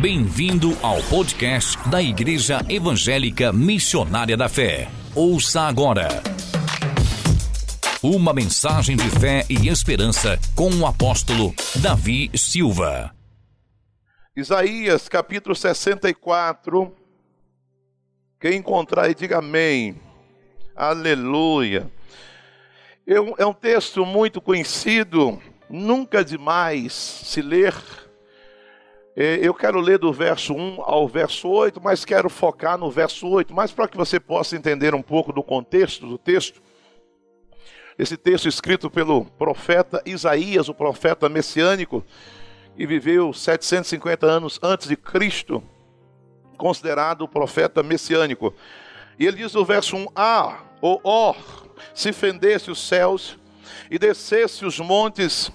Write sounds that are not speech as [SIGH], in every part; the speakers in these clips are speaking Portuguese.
Bem-vindo ao podcast da Igreja Evangélica Missionária da Fé. Ouça agora. Uma mensagem de fé e esperança com o apóstolo Davi Silva. Isaías capítulo 64. Quem encontrar aí, diga amém. Aleluia. É um texto muito conhecido, nunca demais se ler. É, eu quero ler do verso 1 ao verso 8, mas quero focar no verso 8, mas para que você possa entender um pouco do contexto do texto. Esse texto escrito pelo profeta Isaías, o profeta messiânico, que viveu 750 anos antes de Cristo, considerado o profeta messiânico. E ele diz no verso 1: Ah, ou ó, se fendesse os céus e descesse os montes,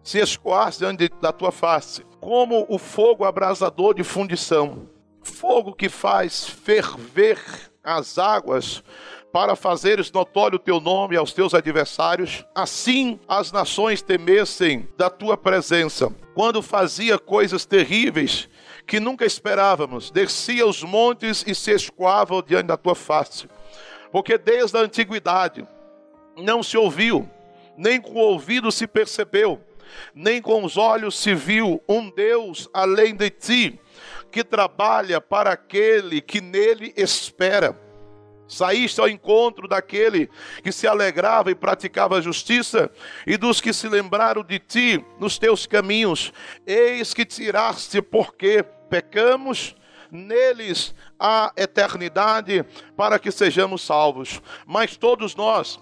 se escoasse diante da tua face, como o fogo abrasador de fundição, fogo que faz ferver as águas para fazeres notório o teu nome aos teus adversários, assim as nações temessem da tua presença. Quando fazia coisas terríveis que nunca esperávamos, descia os montes e se escoava diante da tua face. Porque desde a antiguidade não se ouviu, nem com o ouvido se percebeu, nem com os olhos se viu um Deus além de ti, que trabalha para aquele que nele espera. Saíste ao encontro daquele que se alegrava e praticava a justiça, e dos que se lembraram de ti nos teus caminhos. Eis que tiraste, porque pecamos, neles há eternidade, para que sejamos salvos. Mas todos nós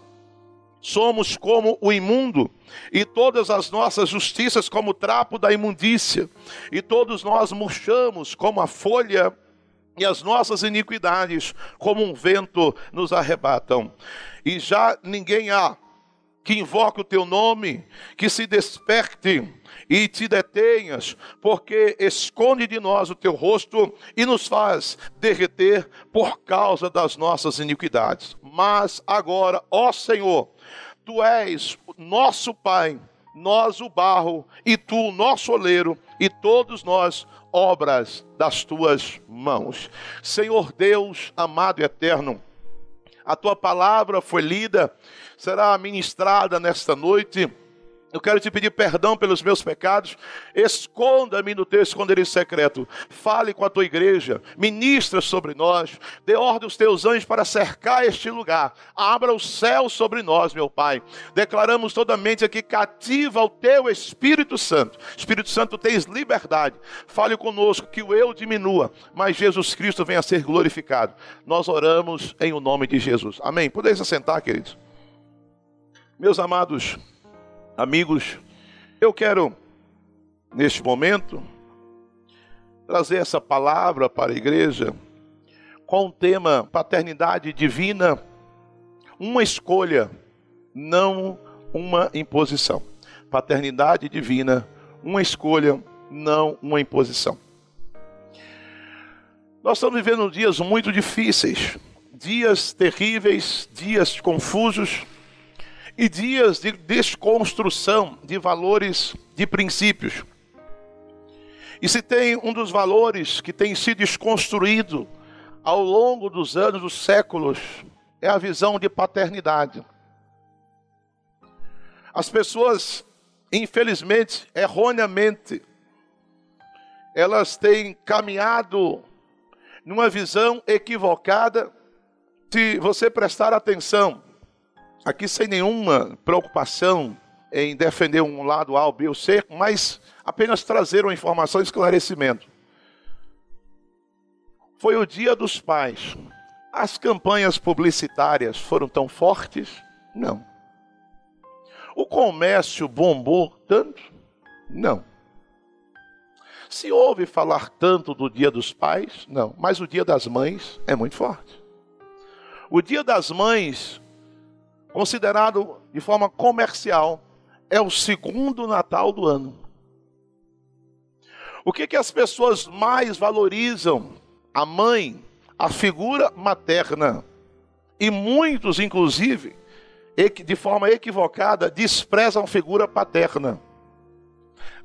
somos como o imundo, e todas as nossas justiças como o trapo da imundícia, e todos nós murchamos como a folha e as nossas iniquidades, como um vento, nos arrebatam. E já ninguém há que invoque o teu nome, que se desperte e te detenhas, porque esconde de nós o teu rosto e nos faz derreter por causa das nossas iniquidades. Mas agora, ó Senhor, tu és nosso Pai, nós o barro, e tu o nosso oleiro, e todos nós obras das tuas mãos. Senhor Deus, amado e eterno, a tua palavra foi lida, será ministrada nesta noite eu quero te pedir perdão pelos meus pecados. Esconda-me no teu esconderijo secreto. Fale com a tua igreja. Ministra sobre nós. Dê ordem aos teus anjos para cercar este lugar. Abra o céu sobre nós, meu Pai. Declaramos toda a mente aqui cativa ao teu Espírito Santo. Espírito Santo, tens liberdade. Fale conosco que o eu diminua, mas Jesus Cristo venha a ser glorificado. Nós oramos em o nome de Jesus. Amém. Podeis assentar, queridos. Meus amados, Amigos, eu quero, neste momento, trazer essa palavra para a igreja com o tema paternidade divina, uma escolha, não uma imposição. Paternidade divina, uma escolha, não uma imposição. Nós estamos vivendo dias muito difíceis, dias terríveis, dias confusos, e dias de desconstrução de valores, de princípios. E se tem um dos valores que tem sido desconstruído ao longo dos anos, dos séculos, é a visão de paternidade. As pessoas, infelizmente, erroneamente, elas têm caminhado numa visão equivocada. Se você prestar atenção, aqui sem nenhuma preocupação em defender um lado A, ou B ou C, mas apenas trazer uma informação e esclarecimento. Foi o dia dos pais. As campanhas publicitárias foram tão fortes? Não. O comércio bombou tanto? Não. Se ouve falar tanto do dia dos pais? Não. Mas o dia das mães é muito forte. O dia das mães considerado de forma comercial, é o segundo Natal do ano. O que, que as pessoas mais valorizam? A mãe, a figura materna. E muitos, inclusive, de forma equivocada, desprezam a figura paterna.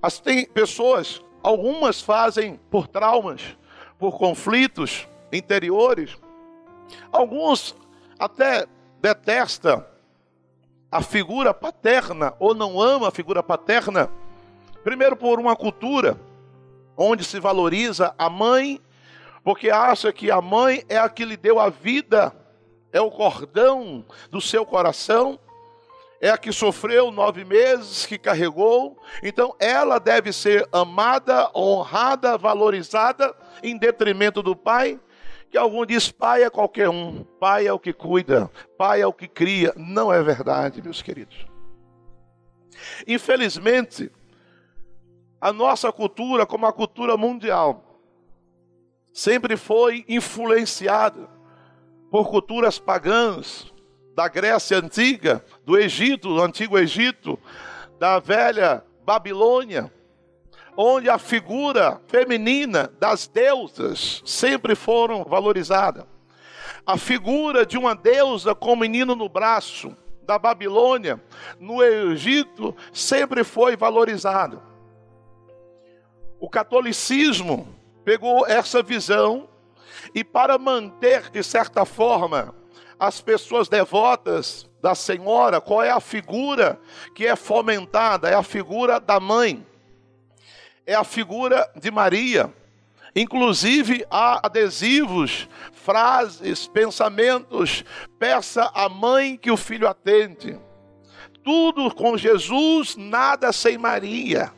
As, tem pessoas Algumas fazem por traumas, por conflitos interiores. Alguns até detestam a figura paterna ou não ama a figura paterna. Primeiro por uma cultura onde se valoriza a mãe, porque acha que a mãe é a que lhe deu a vida, é o cordão do seu coração é a que sofreu nove meses, que carregou, então ela deve ser amada, honrada, valorizada, em detrimento do pai. Que algum diz, pai é qualquer um, pai é o que cuida, pai é o que cria. Não é verdade, meus queridos. Infelizmente, a nossa cultura, como a cultura mundial, sempre foi influenciada por culturas pagãs, da Grécia antiga, do Egito, do antigo Egito, da velha Babilônia, onde a figura feminina das deusas sempre foram valorizada. A figura de uma deusa com o menino no braço, da Babilônia, no Egito, sempre foi valorizada. O catolicismo pegou essa visão e, para manter, de certa forma, as pessoas devotas da Senhora, qual é a figura que é fomentada? É a figura da mãe, é a figura de Maria. Inclusive há adesivos, frases, pensamentos. Peça à mãe que o filho atende. Tudo com Jesus, nada sem Maria.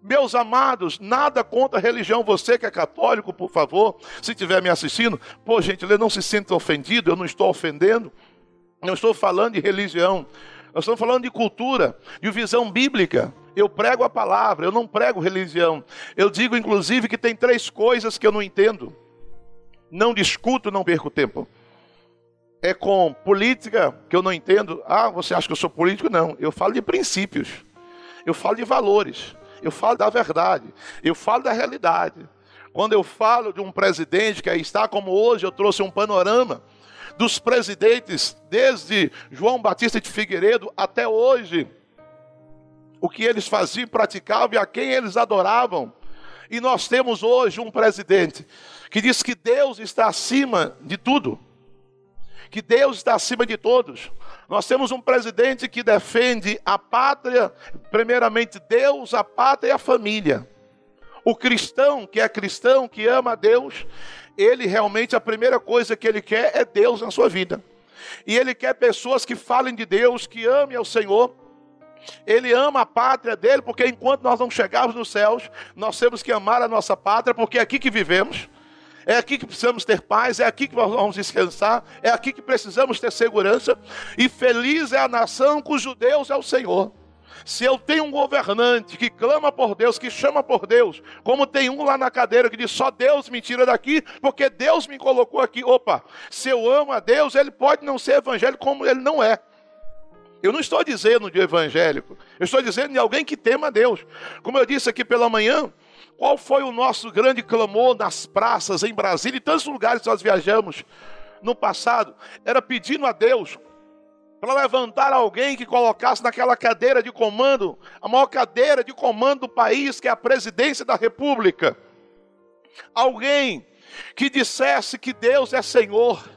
Meus amados, nada contra a religião. Você que é católico, por favor, se estiver me assistindo, por gentileza, não se sinta ofendido, eu não estou ofendendo. Não estou falando de religião. Eu estou falando de cultura, de visão bíblica. Eu prego a palavra, eu não prego religião. Eu digo, inclusive, que tem três coisas que eu não entendo. Não discuto, não perco tempo. É com política que eu não entendo. Ah, você acha que eu sou político? Não. Eu falo de princípios. Eu falo de valores. Eu falo da verdade. Eu falo da realidade. Quando eu falo de um presidente que aí está, como hoje eu trouxe um panorama dos presidentes, desde João Batista de Figueiredo até hoje, o que eles faziam, praticavam e a quem eles adoravam. E nós temos hoje um presidente que diz que Deus está acima de tudo, que Deus está acima de todos. Nós temos um presidente que defende a pátria, primeiramente Deus, a pátria e a família. O cristão, que é cristão, que ama a Deus, ele realmente a primeira coisa que ele quer é Deus na sua vida. E ele quer pessoas que falem de Deus, que amem ao Senhor. Ele ama a pátria dele, porque enquanto nós não chegarmos nos céus, nós temos que amar a nossa pátria, porque é aqui que vivemos. É aqui que precisamos ter paz, é aqui que nós vamos descansar, é aqui que precisamos ter segurança. E feliz é a nação cujo Deus é o Senhor. Se eu tenho um governante que clama por Deus, que chama por Deus, como tem um lá na cadeira que diz só Deus me tira daqui, porque Deus me colocou aqui. Opa, se eu amo a Deus, ele pode não ser evangélico como ele não é. Eu não estou dizendo de evangélico, eu estou dizendo de alguém que tema a Deus. Como eu disse aqui pela manhã, qual foi o nosso grande clamor nas praças, em Brasília e tantos lugares que nós viajamos no passado? Era pedindo a Deus para levantar alguém que colocasse naquela cadeira de comando, a maior cadeira de comando do país, que é a presidência da República. Alguém que dissesse que Deus é Senhor.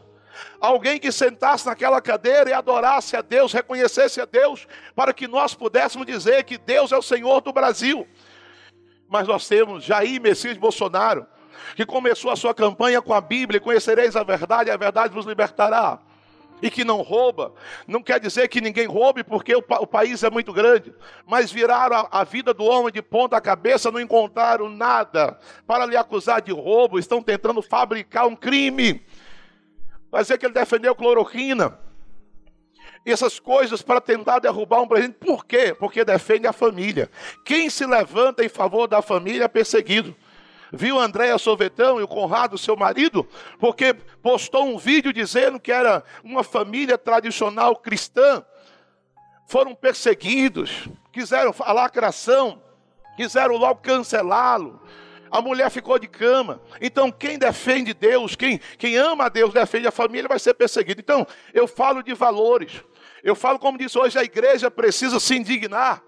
Alguém que sentasse naquela cadeira e adorasse a Deus, reconhecesse a Deus, para que nós pudéssemos dizer que Deus é o Senhor do Brasil. Mas nós temos Jair Messias Bolsonaro, que começou a sua campanha com a Bíblia: conhecereis a verdade, a verdade vos libertará. E que não rouba, não quer dizer que ninguém roube, porque o, o país é muito grande, mas viraram a, a vida do homem de ponta cabeça, não encontraram nada para lhe acusar de roubo, estão tentando fabricar um crime. Vai dizer que ele defendeu cloroquina, essas coisas para tentar derrubar um presidente. Por quê? Porque defende a família. Quem se levanta em favor da família é perseguido. Viu Andréa Sovetão e o Conrado, seu marido, porque postou um vídeo dizendo que era uma família tradicional cristã. Foram perseguidos, quiseram a lacração, quiseram logo cancelá-lo. A mulher ficou de cama. Então, quem defende Deus, quem, quem ama a Deus, defende a família, vai ser perseguido. Então, eu falo de valores. Eu falo, como disse hoje, a igreja precisa se indignar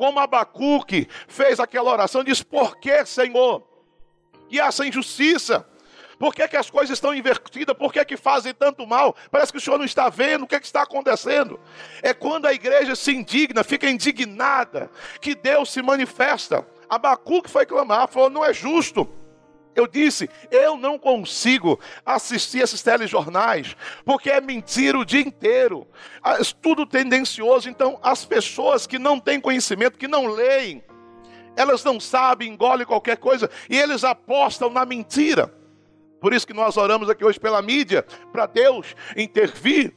como Abacuque fez aquela oração, diz: Por que, Senhor? E essa injustiça? Por que, que as coisas estão invertidas? Por que, que fazem tanto mal? Parece que o Senhor não está vendo o que, que está acontecendo. É quando a igreja se indigna, fica indignada, que Deus se manifesta. Abacuque foi clamar, falou: não é justo. Eu disse, eu não consigo assistir esses telejornais, porque é mentira o dia inteiro, ah, tudo tendencioso. Então, as pessoas que não têm conhecimento, que não leem, elas não sabem, engolem qualquer coisa e eles apostam na mentira. Por isso que nós oramos aqui hoje pela mídia, para Deus intervir,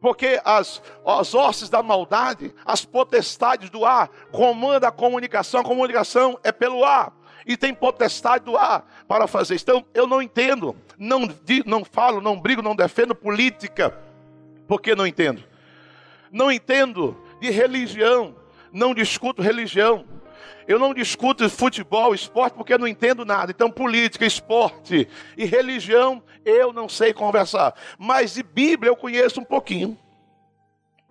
porque as, as hostes da maldade, as potestades do ar, comanda a comunicação, a comunicação é pelo ar, e tem potestade do ar para fazer isso. Então, eu não entendo, não, não falo, não brigo, não defendo política, porque não entendo. Não entendo de religião, não discuto religião, eu não discuto futebol, esporte, porque eu não entendo nada. Então, política, esporte e religião, eu não sei conversar. Mas de Bíblia eu conheço um pouquinho.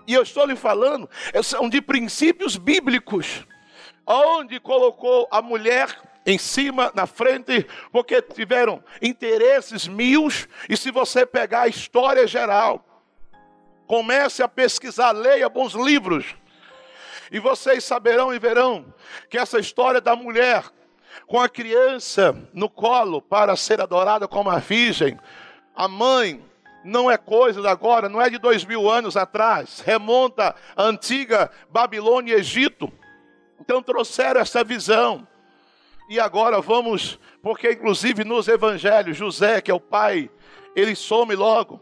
E eu estou lhe falando, são de princípios bíblicos. Onde colocou a mulher em cima, na frente, porque tiveram interesses mil. E se você pegar a história geral, comece a pesquisar, leia bons livros. E vocês saberão e verão que essa história da mulher com a criança no colo para ser adorada como a virgem, a mãe, não é coisa de agora, não é de dois mil anos atrás, remonta à antiga Babilônia e Egito. Então trouxeram essa visão. E agora vamos, porque inclusive nos evangelhos, José, que é o pai, ele some logo.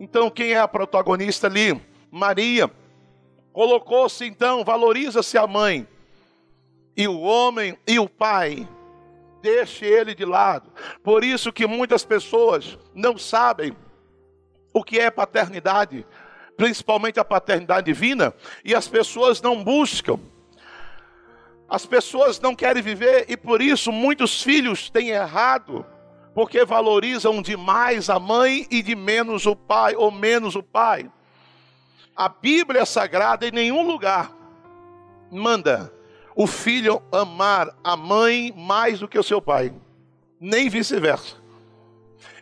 Então quem é a protagonista ali? Maria. Colocou-se então, valoriza-se a mãe. E o homem e o pai, deixe ele de lado. Por isso que muitas pessoas não sabem o que é paternidade, principalmente a paternidade divina, e as pessoas não buscam. As pessoas não querem viver e por isso muitos filhos têm errado, porque valorizam demais a mãe e de menos o pai ou menos o pai. A Bíblia Sagrada em nenhum lugar manda o filho amar a mãe mais do que o seu pai, nem vice-versa.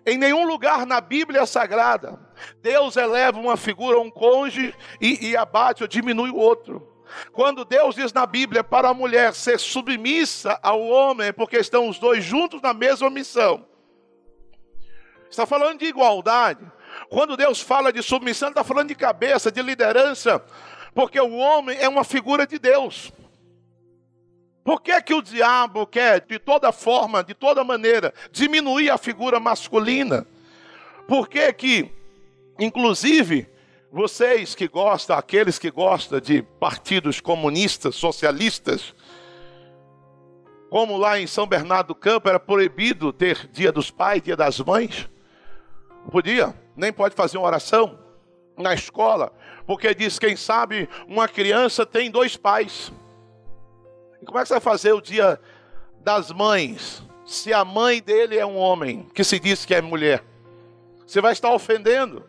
Em nenhum lugar na Bíblia Sagrada, Deus eleva uma figura, um cônjuge, e, e abate ou diminui o outro. Quando Deus diz na Bíblia para a mulher ser submissa ao homem, porque estão os dois juntos na mesma missão, está falando de igualdade. Quando Deus fala de submissão, está falando de cabeça, de liderança, porque o homem é uma figura de Deus. Por que, que o diabo quer, de toda forma, de toda maneira, diminuir a figura masculina? Por que que, inclusive, vocês que gostam, aqueles que gostam de partidos comunistas, socialistas, como lá em São Bernardo do Campo era proibido ter dia dos pais, dia das mães, podia nem pode fazer uma oração na escola, porque diz: quem sabe uma criança tem dois pais. E como é que você vai fazer o dia das mães, se a mãe dele é um homem, que se diz que é mulher? Você vai estar ofendendo.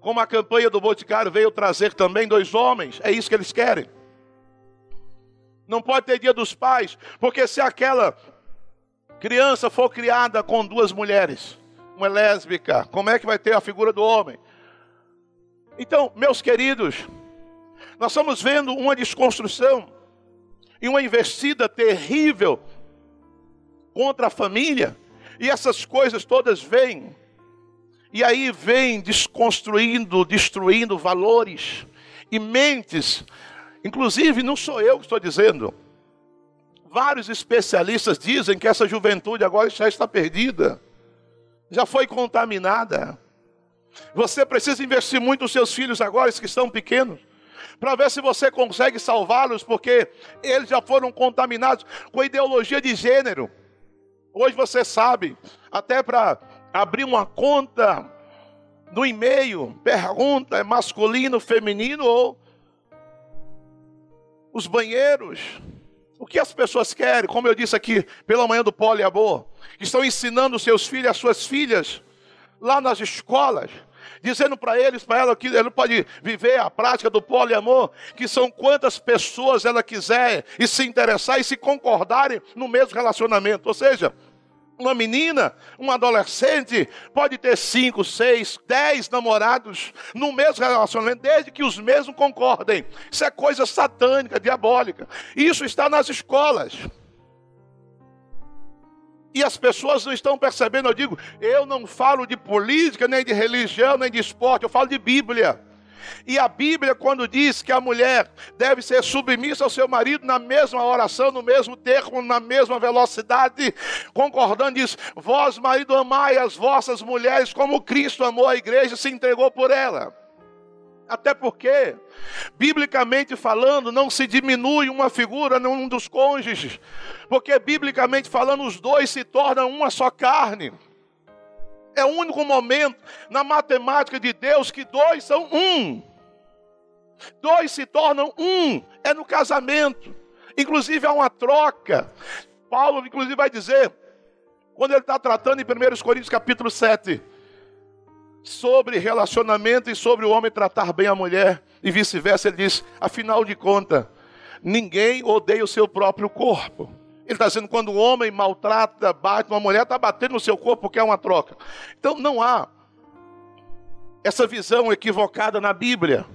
Como a campanha do Boticário veio trazer também dois homens, é isso que eles querem. Não pode ter dia dos pais, porque se aquela criança for criada com duas mulheres, é lésbica, como é que vai ter a figura do homem? Então, meus queridos, nós estamos vendo uma desconstrução e uma investida terrível contra a família, e essas coisas todas vêm, e aí vem desconstruindo, destruindo valores e mentes, inclusive não sou eu que estou dizendo, vários especialistas dizem que essa juventude agora já está perdida já foi contaminada. Você precisa investir muito nos seus filhos agora, que estão pequenos, para ver se você consegue salvá-los, porque eles já foram contaminados com ideologia de gênero. Hoje você sabe, até para abrir uma conta no e-mail, pergunta é masculino, feminino ou os banheiros. O que as pessoas querem, como eu disse aqui pela manhã do poliamor, estão ensinando seus filhos, as suas filhas, lá nas escolas, dizendo para eles, para ela que ela pode viver a prática do poliamor, que são quantas pessoas ela quiser e se interessar e se concordarem no mesmo relacionamento. Ou seja, uma menina, um adolescente, pode ter cinco, seis, dez namorados no mesmo relacionamento, desde que os mesmos concordem. Isso é coisa satânica, diabólica. Isso está nas escolas. E as pessoas não estão percebendo, eu digo, eu não falo de política, nem de religião, nem de esporte, eu falo de Bíblia. E a Bíblia, quando diz que a mulher deve ser submissa ao seu marido na mesma oração, no mesmo termo, na mesma velocidade, concordando, diz: Vós, marido, amai as vossas mulheres como Cristo amou a igreja e se entregou por ela. Até porque, biblicamente falando, não se diminui uma figura num dos cônjuges, porque, biblicamente falando, os dois se tornam uma só carne. É o único momento na matemática de Deus que dois são um. Dois se tornam um. É no casamento. Inclusive há uma troca. Paulo, inclusive, vai dizer, quando ele está tratando em 1 Coríntios capítulo 7, sobre relacionamento e sobre o homem tratar bem a mulher, e vice-versa, ele diz: afinal de contas, ninguém odeia o seu próprio corpo. Ele está dizendo quando o homem maltrata, bate, uma mulher está batendo no seu corpo porque é uma troca. Então não há essa visão equivocada na Bíblia.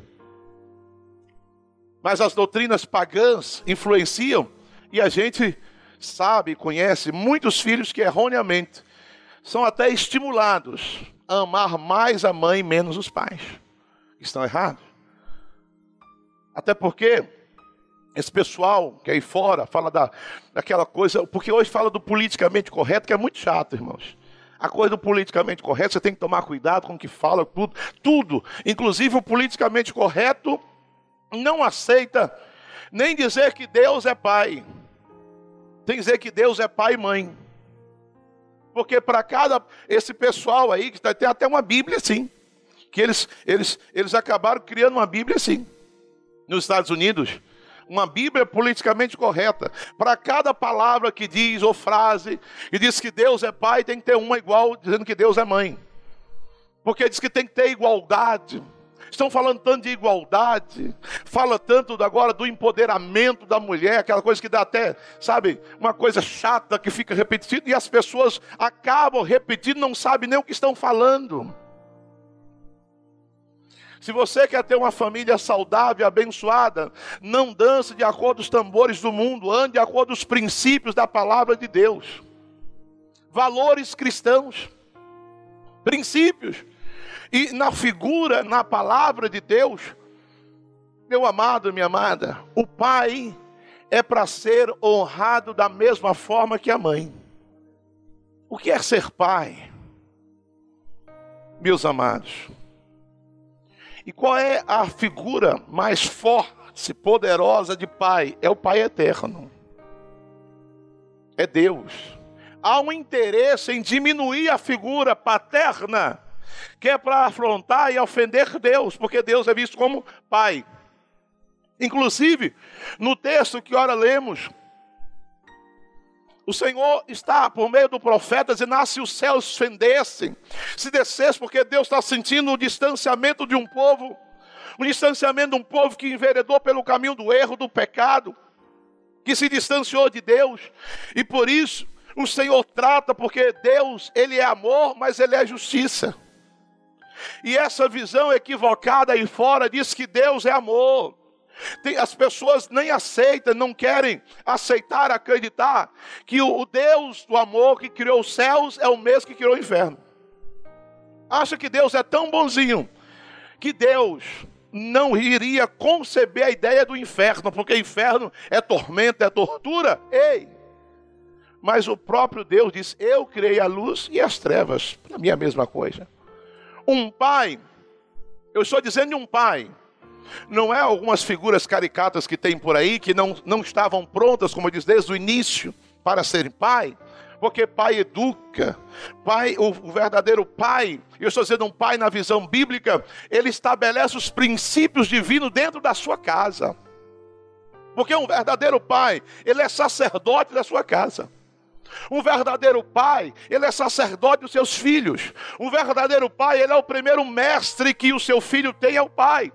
Mas as doutrinas pagãs influenciam e a gente sabe, conhece muitos filhos que erroneamente são até estimulados a amar mais a mãe menos os pais. Estão errados. Até porque esse pessoal que aí fora fala da, daquela coisa, porque hoje fala do politicamente correto, que é muito chato, irmãos. A coisa do politicamente correto, você tem que tomar cuidado com o que fala, tudo, tudo. Inclusive o politicamente correto não aceita nem dizer que Deus é pai. Tem que dizer que Deus é pai e mãe. Porque para cada esse pessoal aí que tá, tem até uma Bíblia assim, que eles eles eles acabaram criando uma Bíblia assim. Nos Estados Unidos, uma Bíblia politicamente correta. Para cada palavra que diz ou frase e diz que Deus é pai, tem que ter uma igual dizendo que Deus é mãe. Porque diz que tem que ter igualdade. Estão falando tanto de igualdade, fala tanto agora do empoderamento da mulher, aquela coisa que dá até, sabe, uma coisa chata que fica repetida e as pessoas acabam repetindo, não sabem nem o que estão falando. Se você quer ter uma família saudável, abençoada, não dance de acordo com os tambores do mundo, ande de acordo com os princípios da palavra de Deus. Valores cristãos, princípios. E na figura, na palavra de Deus, meu amado, minha amada, o pai é para ser honrado da mesma forma que a mãe. O que é ser pai? Meus amados, e qual é a figura mais forte, poderosa de Pai? É o Pai eterno. É Deus. Há um interesse em diminuir a figura paterna, que é para afrontar e ofender Deus, porque Deus é visto como Pai. Inclusive, no texto que ora lemos, o Senhor está, por meio do profeta, dizendo: ah, se os céus fendessem, se descesse, porque Deus está sentindo o distanciamento de um povo, o distanciamento de um povo que enveredou pelo caminho do erro, do pecado, que se distanciou de Deus, e por isso o Senhor trata, porque Deus, Ele é amor, mas Ele é justiça. E essa visão equivocada aí fora diz que Deus é amor. Tem, as pessoas nem aceitam, não querem aceitar, acreditar que o, o Deus do amor que criou os céus é o mesmo que criou o inferno. Acha que Deus é tão bonzinho que Deus não iria conceber a ideia do inferno, porque inferno é tormento, é tortura. Ei! Mas o próprio Deus diz: Eu criei a luz e as trevas. Para mim é a mesma coisa. Um pai, eu estou dizendo de um pai não é algumas figuras caricatas que tem por aí que não, não estavam prontas, como diz, desde o início para serem pai? Porque pai educa, pai, o, o verdadeiro pai, eu estou dizendo um pai na visão bíblica, ele estabelece os princípios divinos dentro da sua casa. Porque um verdadeiro pai, ele é sacerdote da sua casa. Um verdadeiro pai, ele é sacerdote dos seus filhos. Um verdadeiro pai, ele é o primeiro mestre que o seu filho tem, é o pai.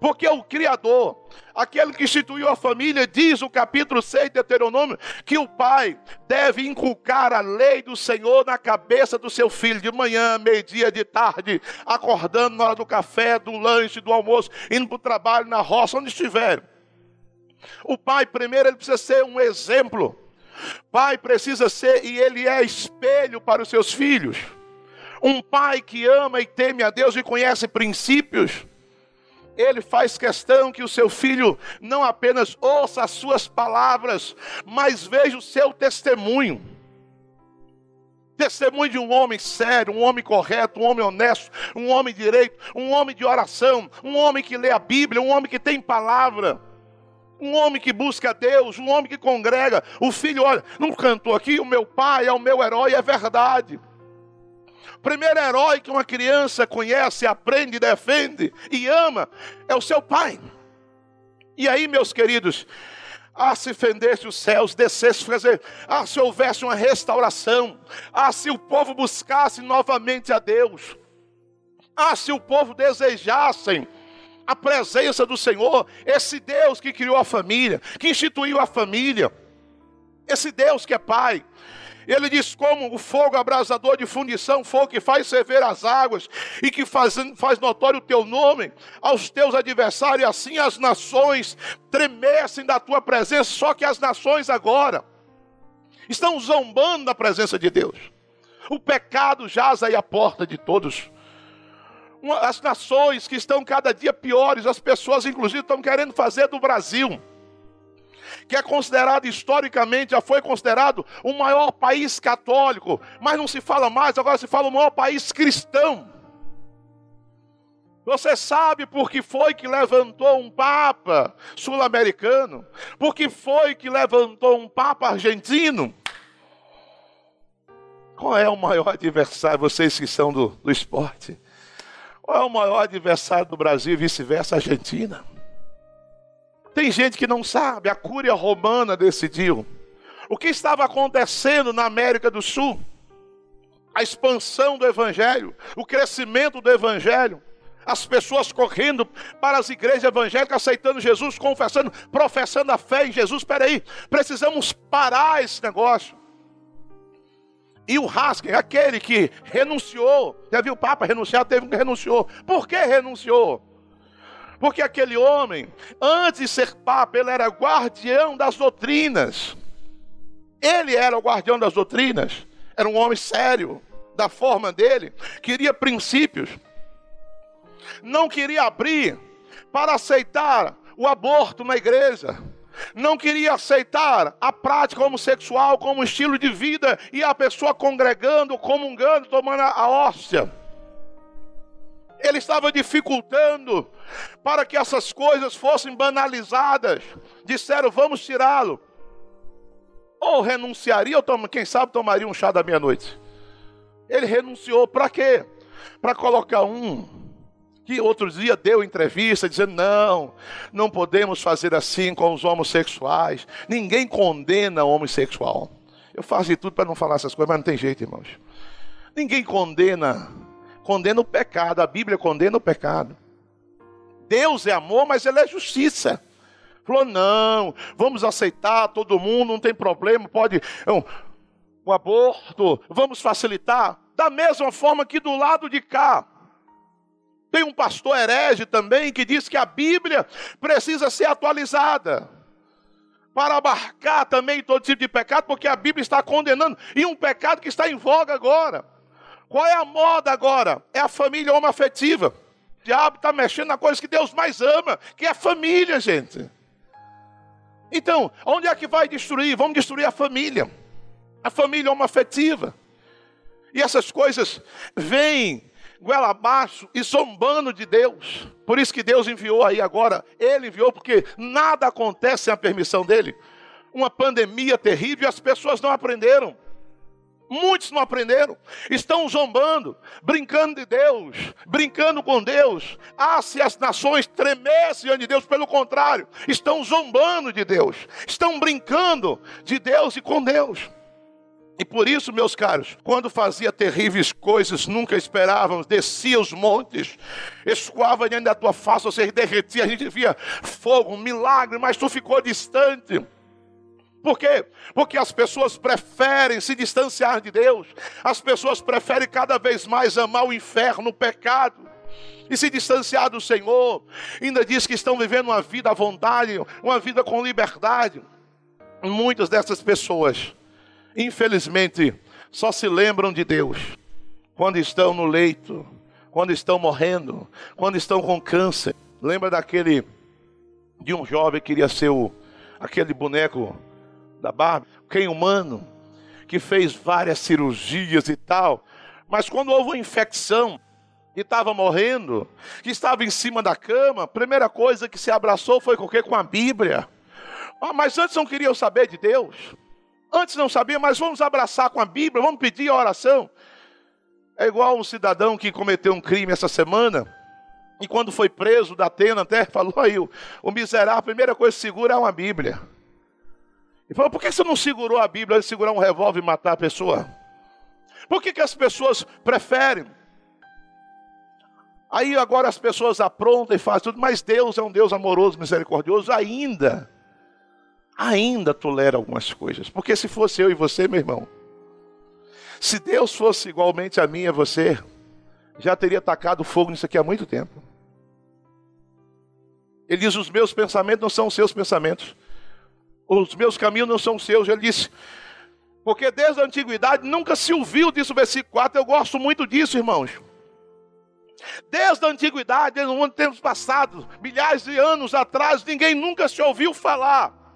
Porque o Criador, aquele que instituiu a família, diz o capítulo 6 de Deuteronômio, que o pai deve inculcar a lei do Senhor na cabeça do seu filho, de manhã, meio-dia, de tarde, acordando na hora do café, do lanche, do almoço, indo para o trabalho, na roça, onde estiver. O pai, primeiro, ele precisa ser um exemplo. Pai precisa ser, e ele é espelho para os seus filhos. Um pai que ama e teme a Deus e conhece princípios ele faz questão que o seu filho não apenas ouça as suas palavras, mas veja o seu testemunho. Testemunho de um homem sério, um homem correto, um homem honesto, um homem direito, um homem de oração, um homem que lê a Bíblia, um homem que tem palavra, um homem que busca Deus, um homem que congrega. O filho, olha, não cantou aqui, o meu pai é o meu herói, é verdade primeiro herói que uma criança conhece, aprende, defende e ama é o seu pai. E aí, meus queridos, ah, se fendesse os céus, descesse fazer, ah, se houvesse uma restauração, ah, se o povo buscasse novamente a Deus, ah, se o povo desejassem a presença do Senhor, esse Deus que criou a família, que instituiu a família, esse Deus que é Pai, ele diz: como o fogo abrasador de fundição, fogo que faz ferver as águas e que faz, faz notório o teu nome aos teus adversários, assim as nações tremessem da tua presença. Só que as nações agora estão zombando da presença de Deus. O pecado jaz aí à porta de todos. As nações que estão cada dia piores, as pessoas, inclusive, estão querendo fazer do Brasil que é considerado historicamente, já foi considerado o maior país católico, mas não se fala mais, agora se fala o maior país cristão. Você sabe por que foi que levantou um Papa sul-americano? Por que foi que levantou um Papa argentino? Qual é o maior adversário, vocês que são do, do esporte? Qual é o maior adversário do Brasil e vice-versa, Argentina? Tem gente que não sabe, a Cúria Romana decidiu. O que estava acontecendo na América do Sul? A expansão do Evangelho, o crescimento do Evangelho, as pessoas correndo para as igrejas evangélicas, aceitando Jesus, confessando, professando a fé em Jesus. Espera aí, precisamos parar esse negócio. E o Haskell, aquele que renunciou, já viu o Papa renunciar, teve um que renunciou. Por que renunciou? Porque aquele homem, antes de ser papa, ele era guardião das doutrinas. Ele era o guardião das doutrinas. Era um homem sério, da forma dele, queria princípios. Não queria abrir para aceitar o aborto na igreja. Não queria aceitar a prática homossexual como estilo de vida e a pessoa congregando, comungando, tomando a hóstia ele estava dificultando para que essas coisas fossem banalizadas. Disseram: vamos tirá-lo. Ou renunciaria, ou quem sabe tomaria um chá da meia-noite. Ele renunciou para quê? Para colocar um que outro dia deu entrevista dizendo: não, não podemos fazer assim com os homossexuais. Ninguém condena homossexual. Eu faço de tudo para não falar essas coisas, mas não tem jeito, irmãos. Ninguém condena condena o pecado, a Bíblia condena o pecado. Deus é amor, mas Ele é justiça. Falou, não, vamos aceitar todo mundo, não tem problema, pode. Não, o aborto, vamos facilitar. Da mesma forma que do lado de cá. Tem um pastor herege também que diz que a Bíblia precisa ser atualizada para abarcar também todo tipo de pecado, porque a Bíblia está condenando, e um pecado que está em voga agora. Qual é a moda agora? É a família homoafetiva. O diabo está mexendo na coisa que Deus mais ama, que é a família, gente. Então, onde é que vai destruir? Vamos destruir a família. A família homoafetiva. E essas coisas vêm goela abaixo e zombando de Deus. Por isso que Deus enviou aí agora. Ele enviou porque nada acontece sem a permissão dele. Uma pandemia terrível e as pessoas não aprenderam. Muitos não aprenderam, estão zombando, brincando de Deus, brincando com Deus. Ah, se as nações tremessem diante de Deus, pelo contrário, estão zombando de Deus, estão brincando de Deus e com Deus. E por isso, meus caros, quando fazia terríveis coisas, nunca esperávamos, descia os montes, escoava diante da tua face, você derretia, a gente via fogo, milagre, mas tu ficou distante. Por quê? Porque as pessoas preferem se distanciar de Deus, as pessoas preferem cada vez mais amar o inferno, o pecado, e se distanciar do Senhor. Ainda diz que estão vivendo uma vida à vontade, uma vida com liberdade. Muitas dessas pessoas infelizmente, só se lembram de Deus quando estão no leito, quando estão morrendo, quando estão com câncer. Lembra daquele de um jovem que queria ser o, aquele boneco da Barbie, quem humano, que fez várias cirurgias e tal, mas quando houve uma infecção e estava morrendo, que estava em cima da cama, a primeira coisa que se abraçou foi com o quê? Com a Bíblia. Ah, mas antes não queriam saber de Deus. Antes não sabia, mas vamos abraçar com a Bíblia, vamos pedir a oração. É igual um cidadão que cometeu um crime essa semana, e quando foi preso da Atena, até [LAUGHS] falou aí, o, o miserável, a primeira coisa segura é uma Bíblia. E falou, por que você não segurou a Bíblia, segurar um revólver e matar a pessoa? Por que, que as pessoas preferem? Aí agora as pessoas aprontam e fazem tudo, mas Deus é um Deus amoroso, misericordioso, ainda ainda tolera algumas coisas. Porque se fosse eu e você, meu irmão, se Deus fosse igualmente a mim e a você, já teria tacado fogo nisso aqui há muito tempo. Ele diz: Os meus pensamentos não são os seus pensamentos, os meus caminhos não são seus. Ele disse: Porque desde a antiguidade nunca se ouviu disso, versículo 4. Eu gosto muito disso, irmãos. Desde a antiguidade, desde um tempos passados, milhares de anos atrás, ninguém nunca se ouviu falar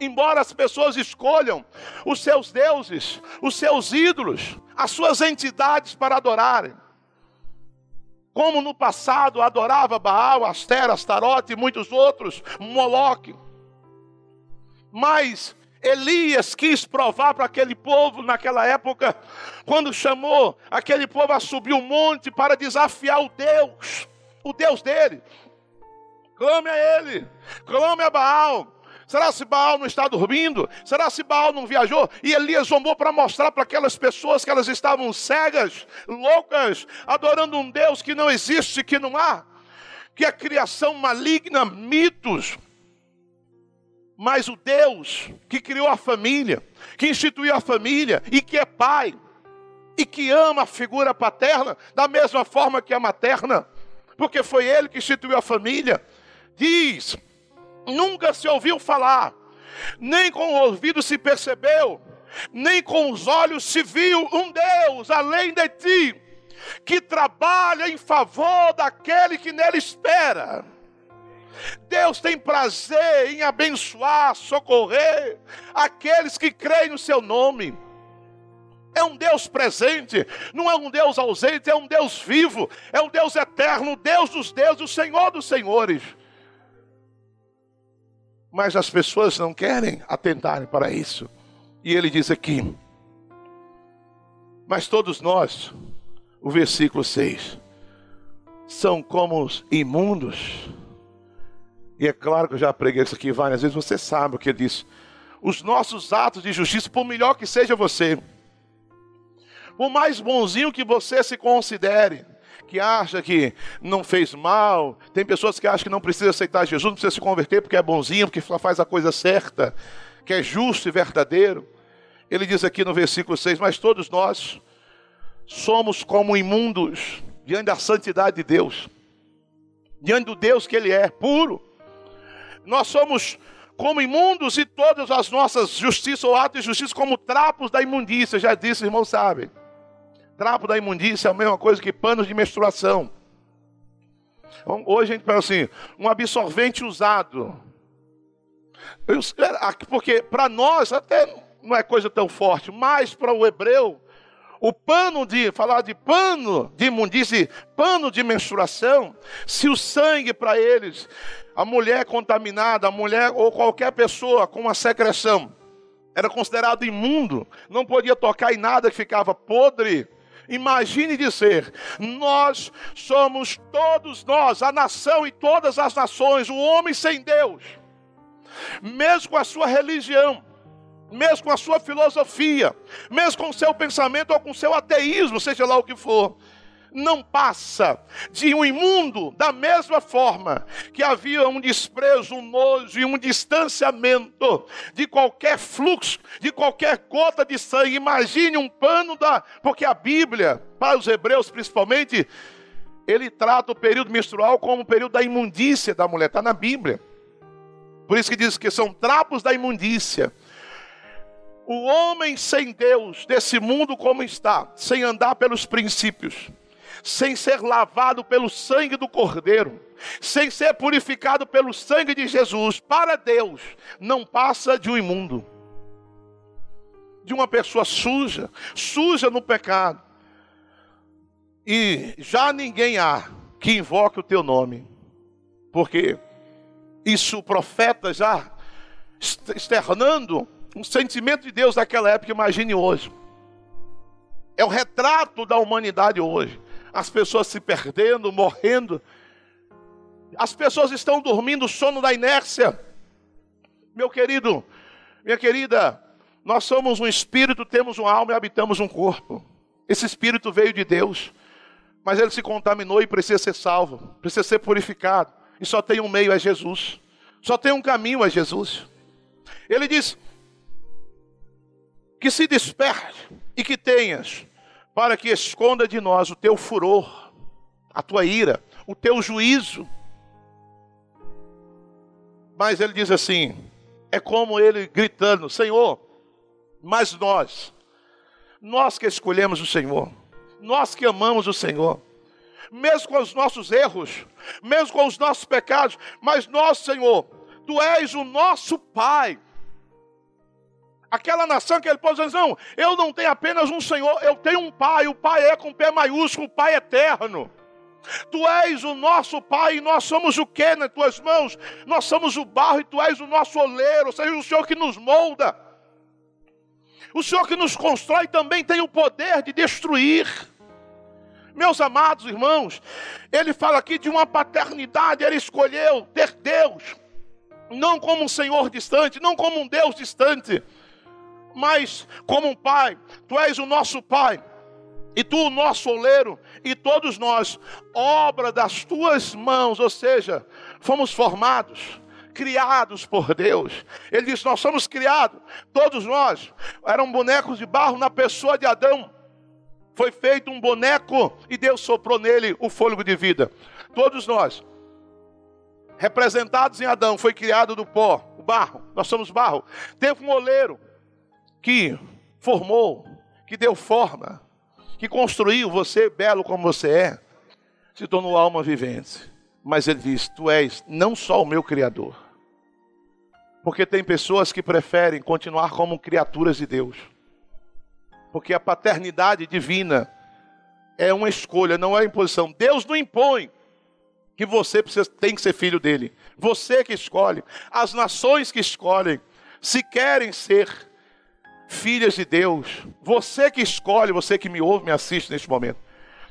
embora as pessoas escolham os seus deuses, os seus ídolos, as suas entidades para adorarem. Como no passado adorava Baal, Aster, Astarote e muitos outros, Moloque. Mas Elias quis provar para aquele povo naquela época, quando chamou aquele povo a subir o monte para desafiar o Deus, o Deus dele. Clame a ele, clame a Baal, Será se Baal não está dormindo? Será se Baal não viajou? E Elias zombou para mostrar para aquelas pessoas que elas estavam cegas, loucas, adorando um Deus que não existe, que não há, que é criação maligna, mitos. Mas o Deus que criou a família, que instituiu a família e que é pai, e que ama a figura paterna da mesma forma que a materna, porque foi ele que instituiu a família, diz nunca se ouviu falar, nem com o ouvido se percebeu, nem com os olhos se viu um Deus além de ti, que trabalha em favor daquele que nele espera. Deus tem prazer em abençoar, socorrer aqueles que creem no seu nome. É um Deus presente, não é um Deus ausente, é um Deus vivo, é um Deus eterno, Deus dos deuses, o Senhor dos senhores. Mas as pessoas não querem atentarem para isso. E ele diz aqui: Mas todos nós, o versículo 6, são como os imundos. E é claro que eu já preguei isso aqui várias vezes, você sabe o que ele diz. Os nossos atos de justiça, por melhor que seja você, por mais bonzinho que você se considere, que acha que não fez mal, tem pessoas que acham que não precisa aceitar Jesus, não precisa se converter porque é bonzinho, porque faz a coisa certa, que é justo e verdadeiro. Ele diz aqui no versículo 6: Mas todos nós somos como imundos diante da santidade de Deus, diante do Deus que Ele é, puro. Nós somos como imundos e todas as nossas justiças ou atos de justiça como trapos da imundícia, já disse, irmão, sabem. Trapo da imundícia é a mesma coisa que panos de menstruação. Então, hoje a gente pensa assim, um absorvente usado. Porque para nós até não é coisa tão forte, mas para o hebreu, o pano de, falar de pano de imundície, pano de menstruação, se o sangue para eles, a mulher contaminada, a mulher ou qualquer pessoa com uma secreção, era considerado imundo, não podia tocar em nada que ficava podre, Imagine dizer: nós somos todos nós, a nação e todas as nações, o homem sem Deus, mesmo com a sua religião, mesmo com a sua filosofia, mesmo com o seu pensamento ou com o seu ateísmo, seja lá o que for, não passa de um imundo, da mesma forma que havia um desprezo, um nojo e um distanciamento de qualquer fluxo, de qualquer gota de sangue. Imagine um pano da. Porque a Bíblia, para os hebreus principalmente, ele trata o período menstrual como o período da imundícia da mulher, está na Bíblia. Por isso que diz que são trapos da imundícia. O homem sem Deus, desse mundo como está, sem andar pelos princípios, sem ser lavado pelo sangue do Cordeiro, sem ser purificado pelo sangue de Jesus, para Deus, não passa de um imundo, de uma pessoa suja, suja no pecado. E já ninguém há que invoque o teu nome, porque isso o profeta já externando um sentimento de Deus daquela época, imagine hoje. É o retrato da humanidade hoje. As pessoas se perdendo, morrendo. As pessoas estão dormindo o sono da inércia. Meu querido, minha querida, nós somos um espírito, temos uma alma e habitamos um corpo. Esse espírito veio de Deus, mas ele se contaminou e precisa ser salvo, precisa ser purificado. E só tem um meio, é Jesus. Só tem um caminho, é Jesus. Ele diz: que se desperte e que tenhas, para que esconda de nós o teu furor, a tua ira, o teu juízo. Mas ele diz assim: é como ele gritando: Senhor, mas nós, nós que escolhemos o Senhor, nós que amamos o Senhor, mesmo com os nossos erros, mesmo com os nossos pecados, mas nós, Senhor, Tu és o nosso Pai Aquela nação que ele pôs não, eu não tenho apenas um Senhor, eu tenho um Pai, o Pai é com pé maiúsculo, o Pai eterno. Tu és o nosso Pai e nós somos o que nas tuas mãos? Nós somos o barro e tu és o nosso oleiro, ou seja, o Senhor que nos molda. O Senhor que nos constrói também tem o poder de destruir. Meus amados irmãos, ele fala aqui de uma paternidade, ele escolheu ter Deus, não como um Senhor distante, não como um Deus distante mas como um pai, tu és o nosso pai, e tu o nosso oleiro, e todos nós, obra das tuas mãos, ou seja, fomos formados, criados por Deus. Ele diz: Nós somos criados, todos nós, eram bonecos de barro na pessoa de Adão. Foi feito um boneco e Deus soprou nele o fôlego de vida. Todos nós, representados em Adão, foi criado do pó, o barro, nós somos barro. Teve um oleiro, que formou, que deu forma, que construiu você belo como você é, se tornou alma vivente. Mas ele diz: Tu és não só o meu Criador. Porque tem pessoas que preferem continuar como criaturas de Deus. Porque a paternidade divina é uma escolha, não é imposição. Deus não impõe que você precisa, tem que ser filho dele. Você que escolhe. As nações que escolhem se querem ser filhas de Deus. Você que escolhe, você que me ouve, me assiste neste momento.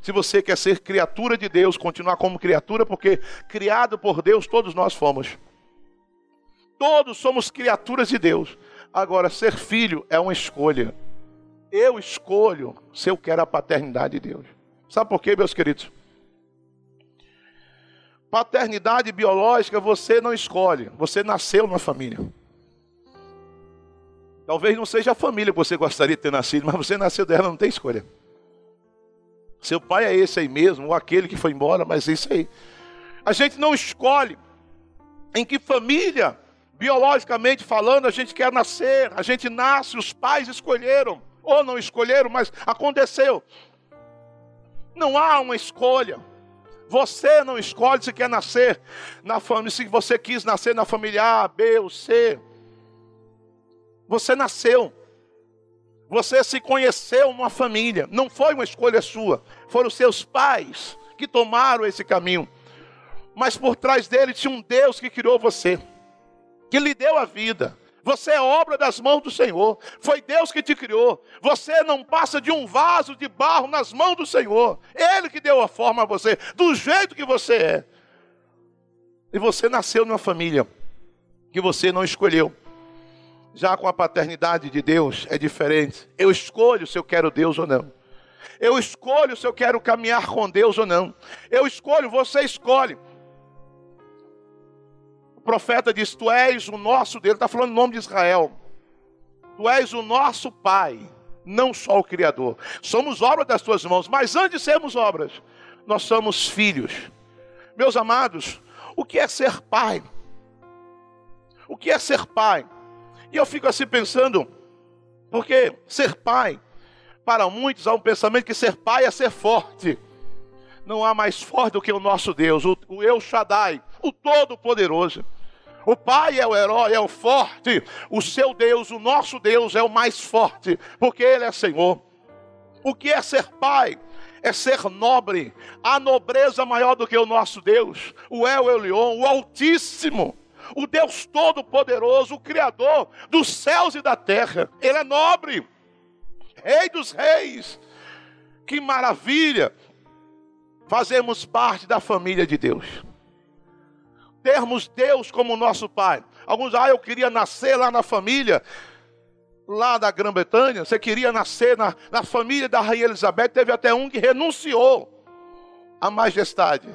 Se você quer ser criatura de Deus, continuar como criatura, porque criado por Deus todos nós fomos. Todos somos criaturas de Deus. Agora, ser filho é uma escolha. Eu escolho se eu quero a paternidade de Deus. Sabe por quê, meus queridos? Paternidade biológica você não escolhe, você nasceu numa família. Talvez não seja a família que você gostaria de ter nascido, mas você nasceu dela, não tem escolha. Seu pai é esse aí mesmo, ou aquele que foi embora, mas é isso aí. A gente não escolhe em que família, biologicamente falando, a gente quer nascer. A gente nasce, os pais escolheram, ou não escolheram, mas aconteceu. Não há uma escolha. Você não escolhe se quer nascer na família, se você quis nascer na família A, B ou C. Você nasceu. Você se conheceu numa família. Não foi uma escolha sua. Foram seus pais que tomaram esse caminho. Mas por trás dele tinha um Deus que criou você, que lhe deu a vida. Você é obra das mãos do Senhor. Foi Deus que te criou. Você não passa de um vaso de barro nas mãos do Senhor. Ele que deu a forma a você, do jeito que você é. E você nasceu numa família que você não escolheu. Já com a paternidade de Deus é diferente. Eu escolho se eu quero Deus ou não. Eu escolho se eu quero caminhar com Deus ou não. Eu escolho, você escolhe. O profeta diz: Tu és o nosso Deus, está falando em nome de Israel. Tu és o nosso Pai, não só o Criador. Somos obra das tuas mãos, mas antes de sermos obras, nós somos filhos. Meus amados, o que é ser pai? O que é ser pai? E eu fico assim pensando, porque ser pai, para muitos há um pensamento que ser pai é ser forte. Não há mais forte do que o nosso Deus, o, El Shaddai, o Todo-Poderoso. O Pai é o herói, é o forte. O seu Deus, o nosso Deus, é o mais forte, porque Ele é Senhor. O que é ser pai? é ser nobre. A nobreza maior do que o nosso Deus, o El Elion, o Altíssimo, o Deus Todo-Poderoso, o Criador dos céus e da terra. Ele é nobre, Rei dos Reis. Que maravilha! Fazemos parte da família de Deus. Termos Deus como nosso Pai. Alguns, ah, eu queria nascer lá na família lá da Grã-Bretanha, você queria nascer na, na família da Rainha Elizabeth, teve até um que renunciou à majestade.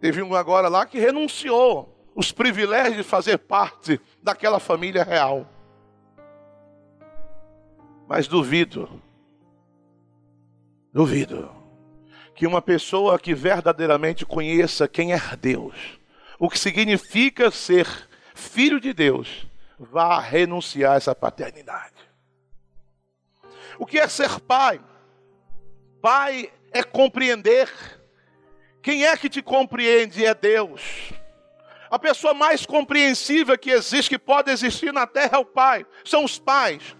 Teve um agora lá que renunciou os privilégios de fazer parte daquela família real. Mas duvido, duvido, que uma pessoa que verdadeiramente conheça quem é Deus, o que significa ser filho de Deus, vá renunciar a essa paternidade. O que é ser pai? Pai é compreender. Quem é que te compreende é Deus. A pessoa mais compreensível que existe, que pode existir na terra é o pai. São os pais.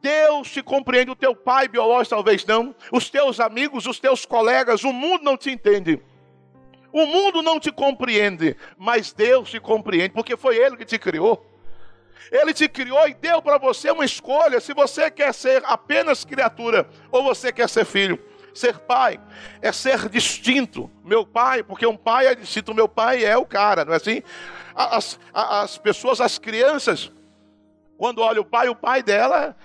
Deus te compreende, o teu pai biológico talvez não, os teus amigos, os teus colegas, o mundo não te entende. O mundo não te compreende, mas Deus te compreende, porque foi Ele que te criou. Ele te criou e deu para você uma escolha se você quer ser apenas criatura ou você quer ser filho. Ser pai é ser distinto. Meu pai, porque um pai é distinto, meu pai é o cara, não é assim? As, as pessoas, as crianças, quando olham o pai, o pai dela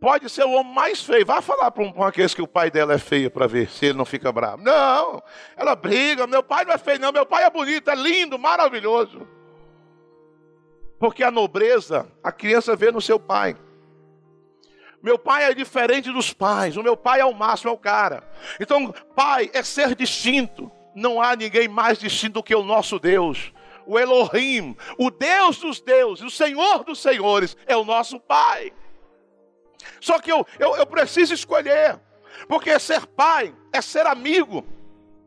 pode ser o homem mais feio. Vai falar para um, aqueles que o pai dela é feio para ver se ele não fica bravo. Não, ela briga. Meu pai não é feio, não. Meu pai é bonito, é lindo, maravilhoso. Porque a nobreza, a criança vê no seu pai. Meu pai é diferente dos pais. O meu pai é o máximo, é o cara. Então, pai é ser distinto. Não há ninguém mais distinto do que o nosso Deus. O Elohim, o Deus dos deuses, o Senhor dos senhores, é o nosso pai. Só que eu, eu, eu preciso escolher. Porque ser pai é ser amigo.